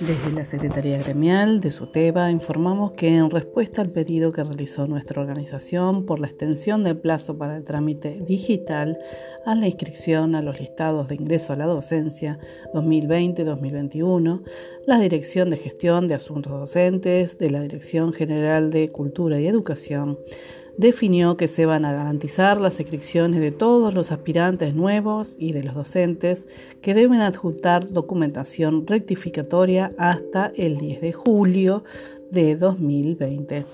Desde la Secretaría Gremial de SUTEBA informamos que en respuesta al pedido que realizó nuestra organización por la extensión del plazo para el trámite digital a la inscripción a los listados de ingreso a la docencia 2020-2021, la Dirección de Gestión de Asuntos Docentes de la Dirección General de Cultura y Educación definió que se van a garantizar las inscripciones de todos los aspirantes nuevos y de los docentes que deben adjuntar documentación rectificatoria hasta el 10 de julio de 2020.